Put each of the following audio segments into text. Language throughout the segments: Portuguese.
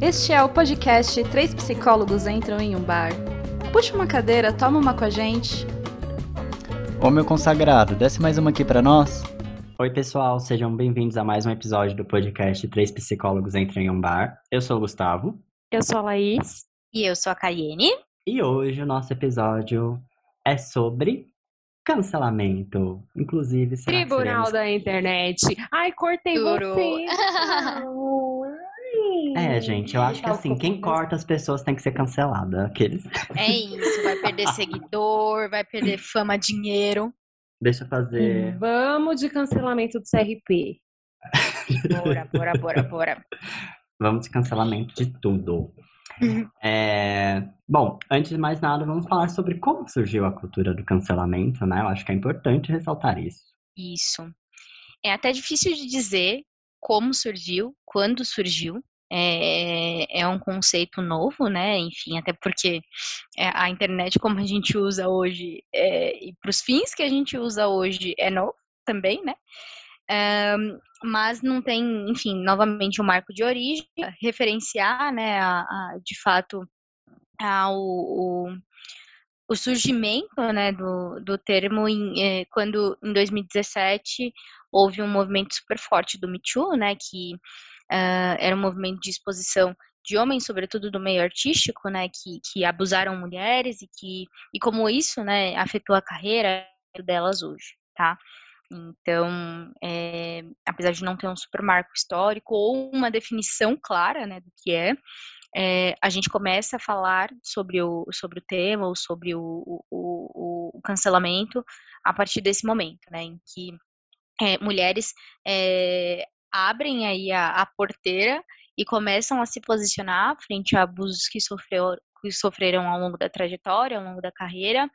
Este é o podcast Três Psicólogos Entram em um Bar. Puxa uma cadeira, toma uma com a gente. Ô meu consagrado, desce mais uma aqui para nós. Oi, pessoal, sejam bem-vindos a mais um episódio do podcast Três Psicólogos Entram em um Bar. Eu sou o Gustavo. Eu sou a Laís. E eu sou a Cayenne. E hoje o nosso episódio é sobre cancelamento. Inclusive, será Tribunal seremos... da internet. Ai, cortei Duro. você. É, gente, eu acho que assim, quem corta as pessoas tem que ser cancelada. Aqueles. É isso, vai perder seguidor, vai perder fama, dinheiro. Deixa eu fazer. Vamos de cancelamento do CRP. Bora, bora, bora, bora. Vamos de cancelamento de tudo. É, Bom, antes de mais nada, vamos falar sobre como surgiu a cultura do cancelamento, né? Eu acho que é importante ressaltar isso. Isso. É até difícil de dizer como surgiu, quando surgiu. É, é um conceito novo, né? Enfim, até porque é, a internet, como a gente usa hoje, é, e para os fins que a gente usa hoje, é novo também, né? Um, mas não tem, enfim, novamente um marco de origem, referenciar, né, a, a, de fato, ao, o, o surgimento, né, do, do termo em, eh, quando, em 2017, houve um movimento super forte do Me Too, né, que uh, era um movimento de exposição de homens, sobretudo do meio artístico, né, que, que abusaram mulheres e que, e como isso, né, afetou a carreira delas hoje, tá? Então, é, apesar de não ter um super marco histórico ou uma definição clara né, do que é, é, a gente começa a falar sobre o, sobre o tema ou sobre o, o, o, o cancelamento a partir desse momento, né, em que é, mulheres é, abrem aí a, a, porteira e começam a se posicionar frente a abusos que, sofreu, que sofreram ao longo da trajetória, ao longo da carreira,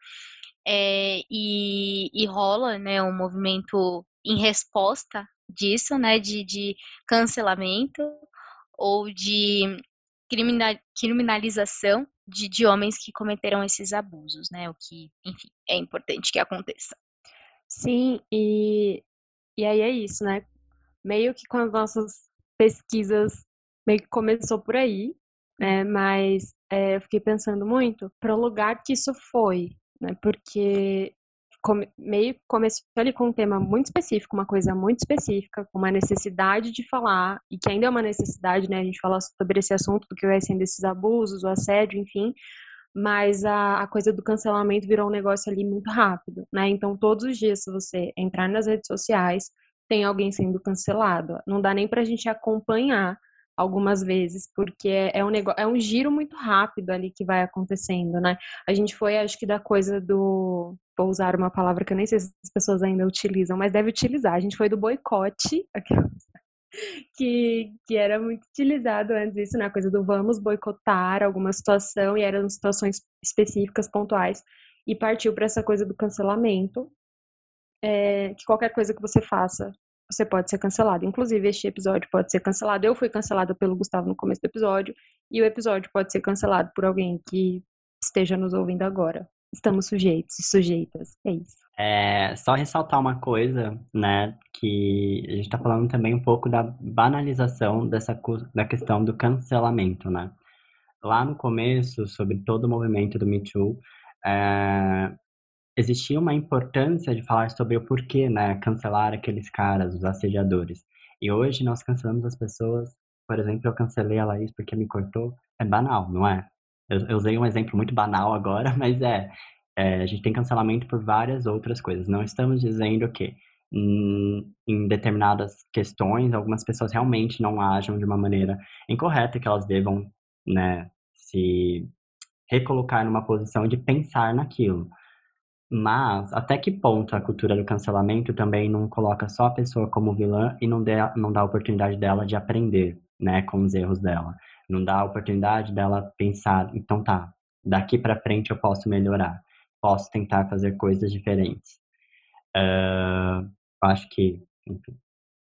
é, e, e, rola né, um movimento em resposta disso, né, de, de cancelamento ou de criminal, criminalização de, de homens que cometeram esses abusos, né, o que, enfim, é importante que aconteça. Sim, e, e aí é isso, né, meio que com as nossas pesquisas, meio que começou por aí, né, mas é, eu fiquei pensando muito para o lugar que isso foi, né? Porque come, meio começou ali com um tema muito específico, uma coisa muito específica, com uma necessidade de falar, e que ainda é uma necessidade, né? A gente falar sobre esse assunto do que vai sendo esses abusos, o assédio, enfim. Mas a, a coisa do cancelamento virou um negócio ali muito rápido, né? Então, todos os dias, se você entrar nas redes sociais, tem alguém sendo cancelado. Não dá nem pra gente acompanhar algumas vezes, porque é, é um negócio, é um giro muito rápido ali que vai acontecendo, né? A gente foi, acho que da coisa do vou usar uma palavra que eu nem sei se as pessoas ainda utilizam, mas deve utilizar. A gente foi do boicote, que, que era muito utilizado antes isso, né? A coisa do vamos boicotar alguma situação, e eram situações específicas, pontuais, e partiu para essa coisa do cancelamento. É, que qualquer coisa que você faça você pode ser cancelado. Inclusive, este episódio pode ser cancelado. Eu fui cancelada pelo Gustavo no começo do episódio, e o episódio pode ser cancelado por alguém que esteja nos ouvindo agora. Estamos sujeitos e sujeitas. É isso. É só ressaltar uma coisa, né? Que a gente tá falando também um pouco da banalização dessa da questão do cancelamento, né? Lá no começo, sobre todo o movimento do Me Too, é, existia uma importância de falar sobre o porquê, né, cancelar aqueles caras, os assediadores. E hoje nós cancelamos as pessoas, por exemplo, eu cancelei a Laís porque me cortou, é banal, não é? Eu, eu usei um exemplo muito banal agora, mas é, é, a gente tem cancelamento por várias outras coisas. Não estamos dizendo que em, em determinadas questões algumas pessoas realmente não ajam de uma maneira incorreta, que elas devam, né, se recolocar numa posição de pensar naquilo. Mas até que ponto a cultura do cancelamento também não coloca só a pessoa como vilã e não, dê, não dá a oportunidade dela de aprender, né, com os erros dela. Não dá a oportunidade dela pensar, então tá, daqui para frente eu posso melhorar, posso tentar fazer coisas diferentes. Uh, acho que, enfim,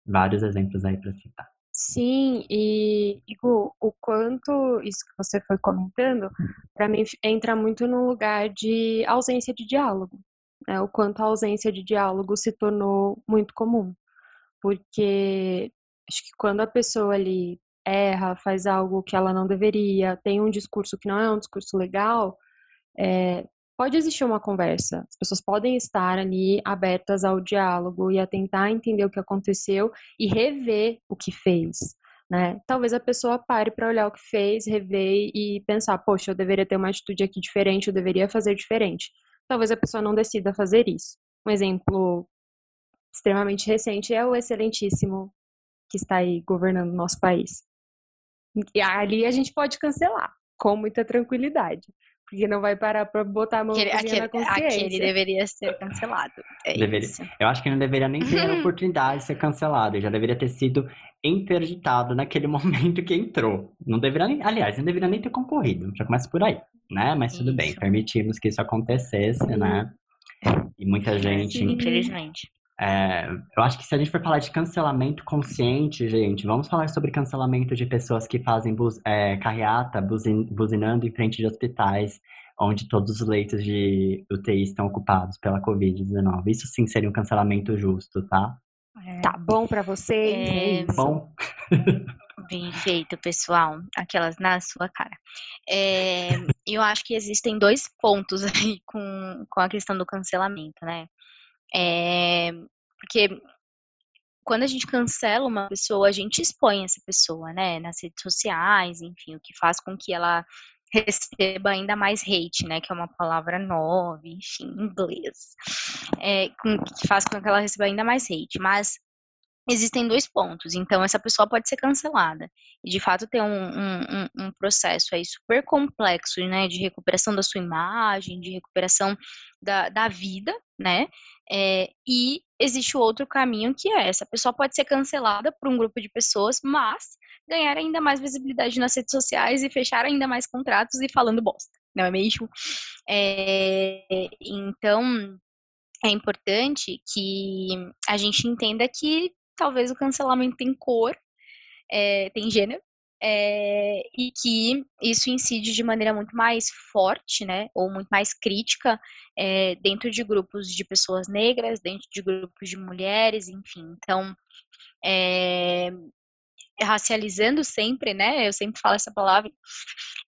vários exemplos aí para citar. Sim, e, o, o, quanto isso que você foi comentando, para mim entra muito no lugar de ausência de diálogo. Né? O quanto a ausência de diálogo se tornou muito comum. Porque acho que quando a pessoa ali erra, faz algo que ela não deveria, tem um discurso que não é um discurso legal, é, pode existir uma conversa. As pessoas podem estar ali abertas ao diálogo e a tentar entender o que aconteceu e rever o que fez. Né? Talvez a pessoa pare para olhar o que fez, rever e pensar, poxa, eu deveria ter uma atitude aqui diferente, eu deveria fazer diferente. Talvez a pessoa não decida fazer isso. Um exemplo extremamente recente é o excelentíssimo que está aí governando o nosso país. E ali a gente pode cancelar com muita tranquilidade. Porque não vai parar pra botar a mão aquele, aquele, na consciência. Aquele deveria ser cancelado. É deveria. Isso. Eu acho que não deveria nem ter a oportunidade de ser cancelado. Ele já deveria ter sido interditado naquele momento que entrou. Não deveria nem, aliás, não deveria nem ter concorrido. Já começa por aí, né? Mas tudo Isso. bem, permitimos que isso acontecesse, né? E muita gente. Infelizmente. É, eu acho que se a gente for falar de cancelamento consciente, gente, vamos falar sobre cancelamento de pessoas que fazem buz, é, carreata buzin, buzinando em frente de hospitais, onde todos os leitos de UTI estão ocupados pela Covid-19. Isso sim seria um cancelamento justo, tá? É, Tá bom pra vocês? É, É isso. Bom, Bem feito, pessoal. Aquelas na sua cara. É, eu acho que existem dois pontos aí com, com a questão do cancelamento, né? É, porque quando a gente cancela uma pessoa, a gente expõe essa pessoa, né? Nas redes sociais, enfim, o que faz com que ela receba ainda mais hate, né? Que é uma palavra nova, enfim, em inglês. É, com- que faz com que ela receba ainda mais hate. Mas existem dois pontos. Então, essa pessoa pode ser cancelada. E, de fato, ter um, um, um- um processo aí super complexo, né? De recuperação da sua imagem, de recuperação da, da vida, né? É, e existe o outro caminho que é essa pessoa pode ser cancelada por um grupo de pessoas, mas ganhar ainda mais visibilidade nas redes sociais e fechar ainda mais contratos e falando bosta, não é mesmo? É, então é importante que a gente entenda que talvez o cancelamento tem cor, é, tem gênero, é, e que isso incide de maneira muito mais forte, né, ou muito mais crítica é, dentro de grupos de pessoas negras, dentro de grupos de mulheres, enfim. Então, é, racializando sempre, né? Eu sempre falo essa palavra.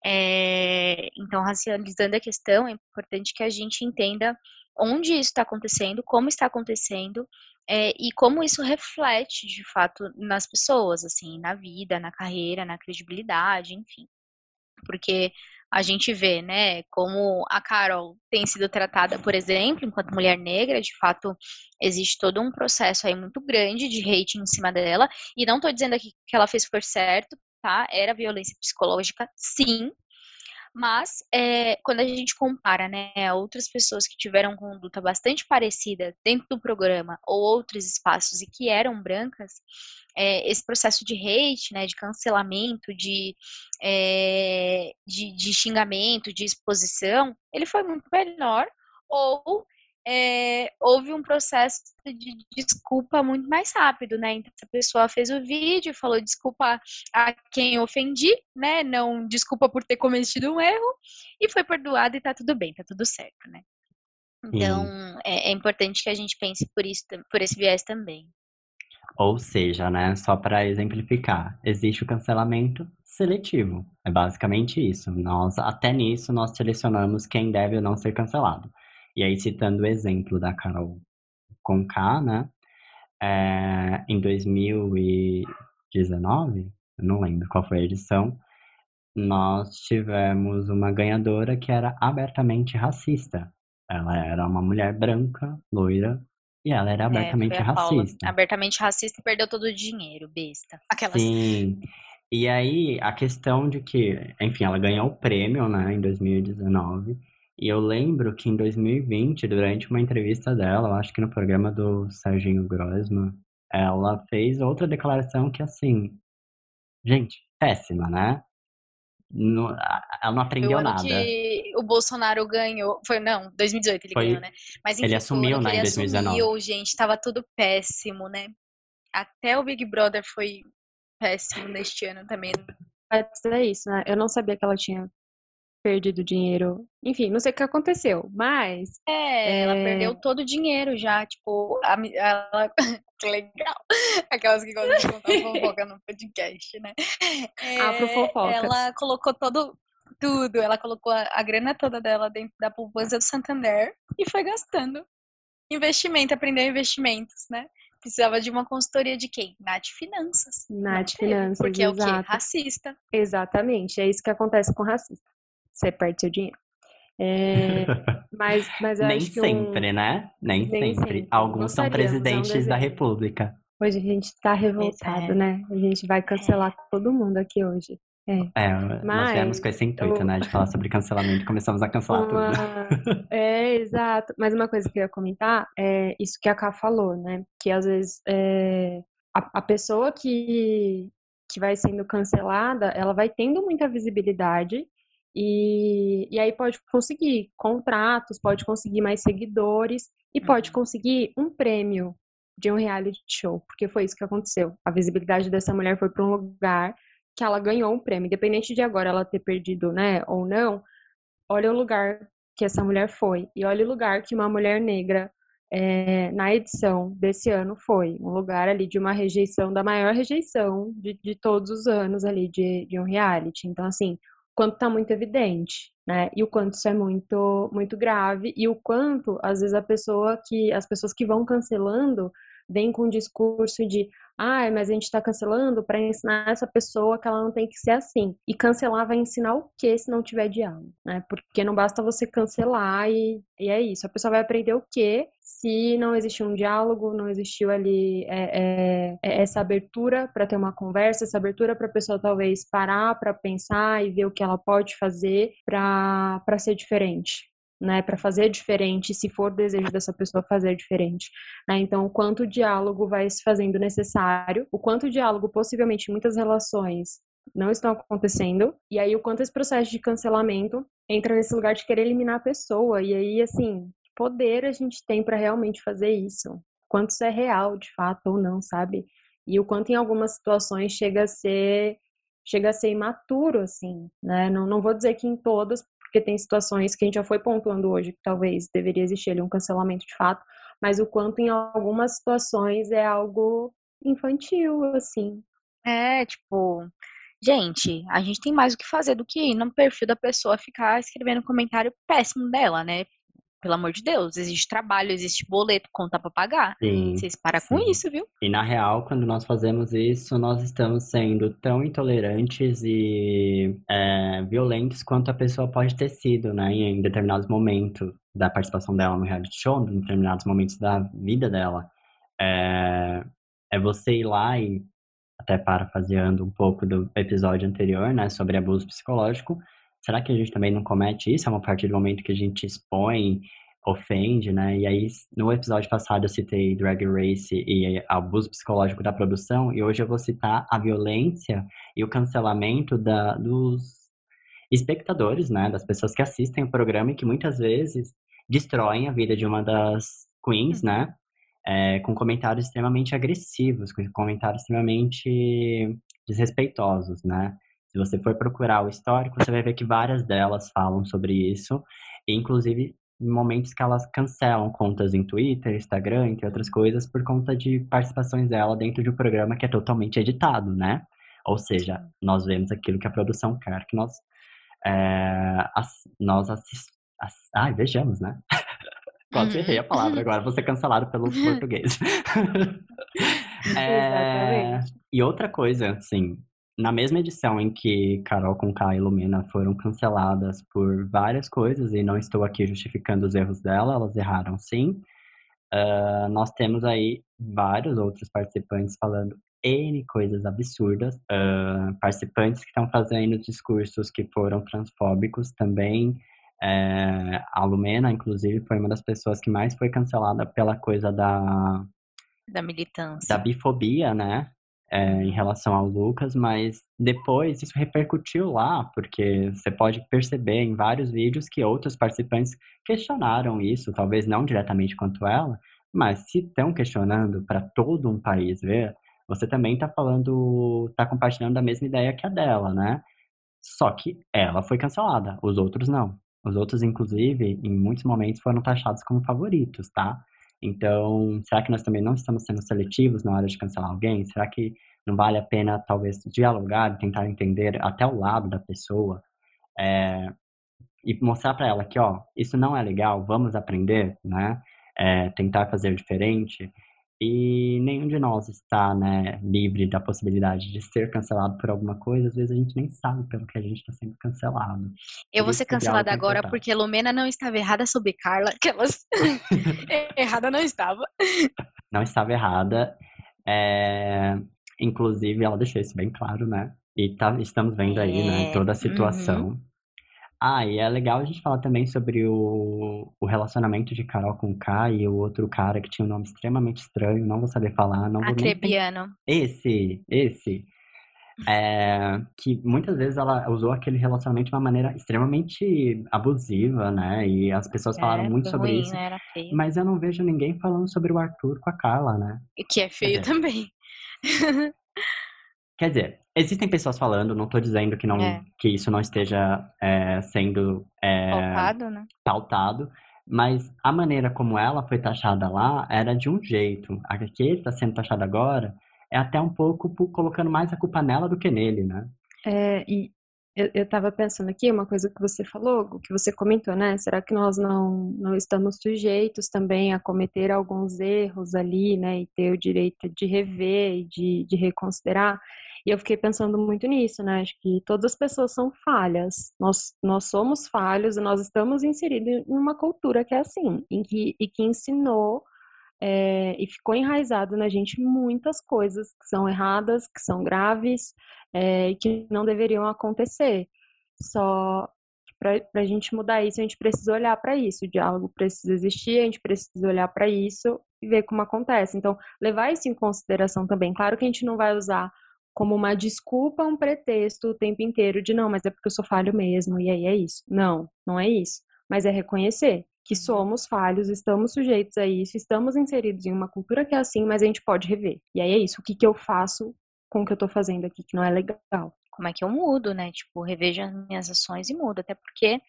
É, então, racializando a questão, é importante que a gente entenda onde isso está acontecendo, como está acontecendo é, e como isso reflete de fato nas pessoas, assim, na vida, na carreira, na credibilidade, enfim. Porque a gente vê, né, como a Carol tem sido tratada, por exemplo, enquanto mulher negra, de fato, existe todo um processo aí muito grande de hate em cima dela, e não tô dizendo aqui que ela fez por certo, tá? Era violência psicológica, sim, mas é, quando a gente compara, né, outras pessoas que tiveram conduta bastante parecida dentro do programa ou outros espaços e que eram brancas, é, esse processo de hate, né, de cancelamento, de, é, de, de xingamento, de exposição, ele foi muito menor ou é, houve um processo de desculpa muito mais rápido, né? Então, essa pessoa fez o vídeo, falou desculpa a quem ofendi, né? Não desculpa por ter cometido um erro e foi perdoada e tá tudo bem, tá tudo certo, né? Então, é, é importante que a gente pense por isso, por esse viés também. Ou seja, né, só para exemplificar, existe o cancelamento seletivo. É basicamente isso. Nós, até nisso, nós selecionamos quem deve ou não ser cancelado. E aí, citando o exemplo da Carol Conká, né, é, em 2019, eu não lembro qual foi a edição, nós tivemos uma ganhadora que era abertamente racista. Ela era uma mulher branca, loira, e ela era abertamente é, foi a Paula. racista. Abertamente racista e perdeu todo o dinheiro, besta. Aquelas... Sim. E aí, a questão de que, enfim, ela ganhou o prêmio, né, em 2019. E eu lembro que em 2020, durante uma entrevista dela, eu acho que no programa do Serginho Grossman, ela fez outra declaração que, assim, gente, péssima, né? Não, ela não aprendeu o ano nada. que o Bolsonaro ganhou, foi não, 2018 ele Foi- ganhou, né? Mas ele assumiu, né, em ele 2019. assumiu, gente, tava tudo péssimo, né? Até o Big Brother foi péssimo neste ano também. Mas é isso, né? Eu não sabia que ela tinha perdido dinheiro. Enfim, não sei o que aconteceu, mas. É, ela É. perdeu todo o dinheiro já, tipo, a, ela, que legal. Aquelas que gostam de contar fofoca no podcast, né? Ah, pro É, fofocas. Ela colocou todo, tudo, ela colocou a, a grana toda dela dentro da poupança do Santander e foi gastando. Investimento, aprendeu investimentos, né? Precisava de uma consultoria de quem? Nath Finanças. Nath teve, Finanças, Porque é o quê? exato. Racista. Exatamente, é isso que acontece com racista. Você perde seu dinheiro. É, mas, mas eu Nem acho que um- sempre, né? Nem, Nem sempre. sempre. Alguns são é um presidentes da. República. hoje a gente tá revoltado, é. né? A gente vai cancelar todo mundo aqui hoje. É, nós Mas viemos com esse intuito, eu- né? De falar sobre cancelamento e começamos a cancelar tudo. Uma- É, exato. Mas uma coisa que eu ia comentar é isso que a Ká falou, né? Que às vezes é, a, a pessoa que, que vai sendo cancelada, ela vai tendo muita visibilidade e, e aí pode conseguir contratos, pode conseguir mais seguidores e pode Uhum. conseguir um prêmio de um reality show, porque foi isso que aconteceu. A visibilidade dessa mulher foi para um lugar que ela ganhou um prêmio, independente de agora ela ter perdido, né, ou não. Olha o lugar que essa mulher foi e olha o lugar que uma mulher negra é, na edição desse ano foi um lugar ali de uma rejeição da maior rejeição de, de todos os anos ali de, de um reality. Então assim, quanto tá muito evidente, né? E o quanto isso é muito muito grave e o quanto às vezes a pessoa que as pessoas que vão cancelando vêm com um discurso de ah, mas a gente está cancelando para ensinar essa pessoa que ela não tem que ser assim. E cancelar vai ensinar o que se não tiver diálogo, né? Porque não basta você cancelar e, e é isso. A pessoa vai aprender o que se não existiu um diálogo, não existiu ali é, é, é, essa abertura para ter uma conversa, essa abertura para a pessoa talvez parar para pensar e ver o que ela pode fazer para ser diferente. Né, para fazer diferente, se for desejo dessa pessoa fazer diferente. Né? Então, o quanto o diálogo vai se fazendo necessário, o quanto o diálogo, possivelmente, em muitas relações não estão acontecendo, e aí o quanto esse processo de cancelamento entra nesse lugar de querer eliminar a pessoa, e aí, assim, poder a gente tem para realmente fazer isso, quanto isso é real, de fato, ou não, sabe? E o quanto em algumas situações chega a ser chega a ser imaturo, assim, né? Não, não vou dizer que em todas, porque tem situações que a gente já foi pontuando hoje que talvez deveria existir ali um cancelamento de fato, mas o quanto em algumas situações é algo infantil, assim. É, tipo, gente, a gente tem mais o que fazer do que ir no perfil da pessoa ficar escrevendo comentário péssimo dela, né? Pelo amor de Deus, existe trabalho, existe boleto, conta pra pagar. Sim, Vocês param com sim. isso, viu? E na real, quando nós fazemos isso, nós estamos sendo tão intolerantes e é, violentos quanto a pessoa pode ter sido, né, em determinados momentos da participação dela no reality show, em determinados momentos da vida dela. É, é você ir lá e, até parafraseando um pouco do episódio anterior, né, sobre abuso psicológico, será que a gente também não comete isso? É uma partir do momento que a gente expõe ofende, né? E aí, no episódio passado eu citei Drag Race e abuso psicológico da produção, e hoje eu vou citar a violência e o cancelamento da, dos espectadores, né? Das pessoas que assistem o programa e que muitas vezes destroem a vida de uma das queens, né? É, com comentários extremamente agressivos, com comentários extremamente desrespeitosos, né? Se você for procurar o histórico, você vai ver que várias delas falam sobre isso, e inclusive em momentos que elas cancelam contas em Twitter, Instagram, entre outras coisas, por conta de participações dela dentro de um programa que é totalmente editado, né? Ou seja, nós vemos aquilo que a produção quer que nós, é, ass- nós assist... ass- Ai, vejamos, né? Quase Uhum. errei a palavra agora, vou ser cancelado pelo português. É. E outra coisa, assim, na mesma edição em que Carol Conká e Lumena foram canceladas por várias coisas, e não estou aqui justificando os erros dela, elas erraram sim, ah, nós temos aí vários outros participantes falando N coisas absurdas, ah, participantes que estão fazendo discursos que foram transfóbicos também. É, a Lumena, inclusive, foi uma das pessoas que mais foi cancelada pela coisa da Da militância. da bifobia, né? É, em relação ao Lucas, mas depois isso repercutiu lá, porque você pode perceber em vários vídeos que outros participantes questionaram isso, talvez não diretamente quanto ela, mas se estão questionando para todo um país ver, você também está falando, está compartilhando da mesma ideia que a dela, né? Só que ela foi cancelada, os outros não. Os outros, inclusive, em muitos momentos foram taxados como favoritos, tá? Então, será que nós também não estamos sendo seletivos na hora de cancelar alguém? Será que não vale a pena, talvez, dialogar, tentar entender até o lado da pessoa é, e mostrar para ela que, ó, isso não é legal, vamos aprender, né? É, tentar fazer diferente. E nenhum de nós está, né, livre da possibilidade de ser cancelado por alguma coisa. Às vezes a gente nem sabe pelo que a gente está sendo cancelado. Eu vou ser cancelada agora porque Lumena não estava errada sobre Carla. Que elas... errada não estava. Não estava errada. É... Inclusive, ela deixou isso bem claro, né? E tá, estamos vendo aí, né, é, toda a situação. Uhum. Ah, e é legal a gente falar também sobre o, o relacionamento de Carol com o K e o outro cara que tinha um nome extremamente estranho, não vou saber falar. Não Acrebiano. Esse, esse. É, que muitas vezes ela usou aquele relacionamento de uma maneira extremamente abusiva, né? E as pessoas falaram é, muito sobre ruim, isso. Né? Era feio. Mas eu não vejo ninguém falando sobre o Arthur com a Carla, né? Que é feio também. Quer dizer, existem pessoas falando, não estou dizendo que, não, é. que isso não esteja é, sendo é, pautado, né? pautado, mas a maneira como ela foi taxada lá era de um jeito. A que ele está sendo taxado agora é até um pouco colocando mais a culpa nela do que nele, né? É, e eu estava pensando aqui, uma coisa que você falou, que você comentou, né? Será que nós não, não estamos sujeitos também a cometer alguns erros ali, né? E ter o direito de rever e de, de reconsiderar? E eu fiquei pensando muito nisso, né? Acho que todas as pessoas são falhas. Nós, nós somos falhos e nós estamos inseridos em uma cultura que é assim, em que, e que ensinou é, e ficou enraizado na gente muitas coisas que são erradas, que são graves é, e que não deveriam acontecer. Só para a gente mudar isso, a gente precisa olhar para isso. O diálogo precisa existir, a gente precisa olhar para isso e ver como acontece. Então, levar isso em consideração também. Claro que a gente não vai usar como uma desculpa, um pretexto o tempo inteiro de não, mas é porque eu sou falho mesmo, e aí é isso. Não, não é isso. Mas é reconhecer que uhum. somos falhos, estamos sujeitos a isso, estamos inseridos em uma cultura que é assim, mas a gente pode rever. E aí é isso. O que, que eu faço com o que eu tô fazendo aqui que não é legal? Como é que eu mudo, né? Tipo, revejo as minhas ações e mudo. Até porque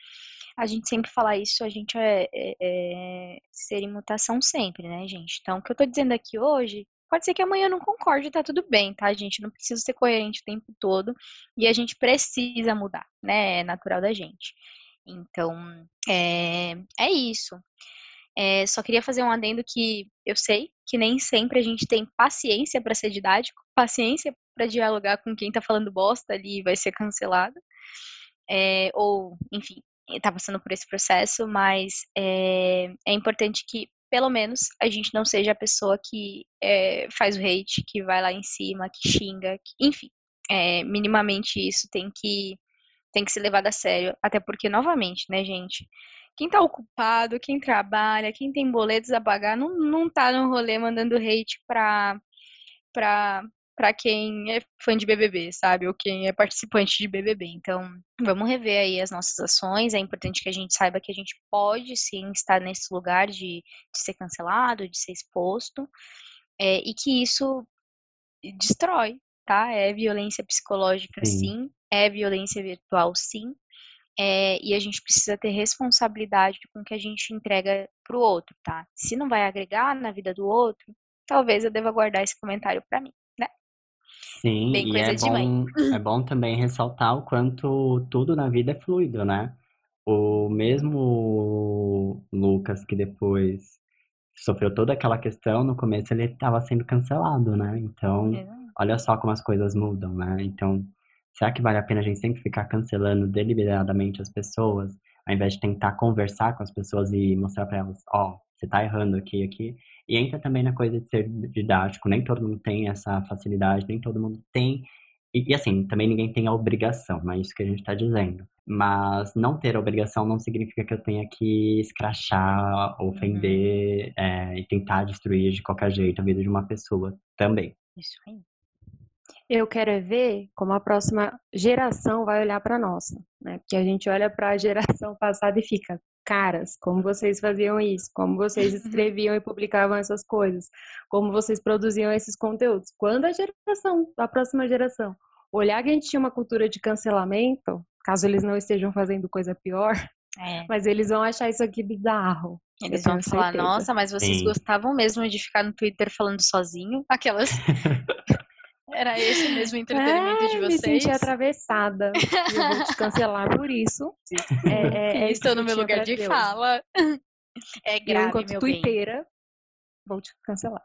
a gente sempre fala isso, a gente é, é, é ser em mutação sempre, né, gente? Então, o que eu tô dizendo aqui hoje Pode ser que amanhã eu não concorde, tá tudo bem, tá, gente? Não preciso ser coerente o tempo todo e a gente precisa mudar, né? É natural da gente. Então, é, é isso. É, só queria fazer um adendo que eu sei que nem sempre a gente tem paciência para ser didático, paciência para dialogar com quem tá falando bosta ali e vai ser cancelado. É, ou, enfim, tá passando por esse processo, mas é, é importante que pelo menos a gente não seja a pessoa que é, faz o hate, que vai lá em cima, que xinga, que, enfim, minimamente isso tem que tem que ser levado a sério, até porque novamente, né, gente, quem tá ocupado, quem trabalha, quem tem boletos a pagar, não, não tá no rolê mandando hate pra, pra, para quem é fã de BBB, sabe? Ou quem é participante de BBB. Então, vamos rever aí as nossas ações. É importante que a gente saiba que a gente pode sim estar nesse lugar de, de ser cancelado, de ser exposto, é, e que isso destrói, tá? É violência psicológica, sim, sim é violência virtual, sim. É, e a gente precisa ter responsabilidade com o que a gente entrega pro outro, tá? Se não vai agregar na vida do outro, talvez eu deva guardar esse comentário para mim. Sim, Bem e é bom, é bom também ressaltar o quanto tudo na vida é fluido, né? O mesmo Lucas que depois sofreu toda aquela questão, no começo ele estava sendo cancelado, né? Então, olha só como as coisas mudam, né? Então, será que vale a pena a gente sempre ficar cancelando deliberadamente as pessoas, ao invés de tentar conversar com as pessoas e mostrar para elas, ó, oh, você tá errando aqui, aqui. E entra também na coisa de ser didático. Nem todo mundo tem essa facilidade, nem todo mundo tem. E, e assim, também ninguém tem a obrigação, não é isso que a gente está dizendo. Mas não ter a obrigação não significa que eu tenha que escrachar, ofender uhum. é, e tentar destruir de qualquer jeito a vida de uma pessoa também. Isso aí. Eu quero é ver como a próxima geração vai olhar para a nossa, né? Porque a gente olha para a geração passada e fica, caras, como vocês faziam isso, como vocês escreviam e publicavam essas coisas, como vocês produziam esses conteúdos. Quando a geração, a próxima geração, olhar que a gente tinha uma cultura de cancelamento, caso eles não estejam fazendo coisa pior, É. mas eles vão achar isso aqui bizarro. Eles vão falar, certeza. nossa, mas vocês Sim. gostavam mesmo de ficar no Twitter falando sozinho? Aquelas. Era esse mesmo entretenimento é, de me vocês? senti atravessada. e eu vou te cancelar por isso. É, é, é estou no meu lugar de Deus. fala. É Eu, grave, enquanto meu bem. tuiteira, vou te cancelar.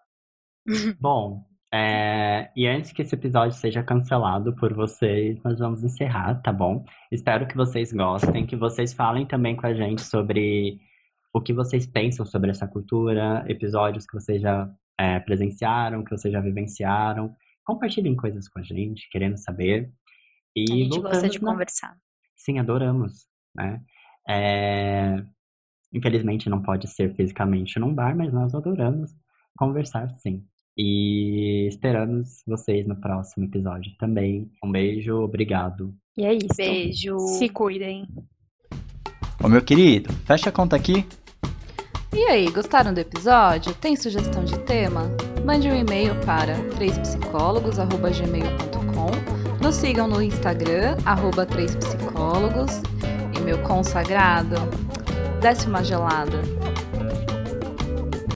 Bom, é, e antes que esse episódio seja cancelado por vocês, nós vamos encerrar, tá bom? Espero que vocês gostem, que vocês falem também com a gente sobre o que vocês pensam sobre essa cultura, episódios que vocês já é, presenciaram, que vocês já vivenciaram. Compartilhem coisas com a gente, querendo saber. E A gente gosta de na- conversar. Sim, adoramos, né? É, Infelizmente não pode ser fisicamente num bar, mas nós adoramos conversar, sim. E esperamos vocês no próximo episódio também. Um beijo, obrigado. E é isso. Beijo. Se cuidem. Ô meu querido, fecha a conta aqui. E aí, gostaram do episódio? Tem sugestão de tema? Mande um e-mail para 3psicólogos.gmail.com Nos sigam no Instagram, arroba 3psicólogos. E meu consagrado, desce uma gelada.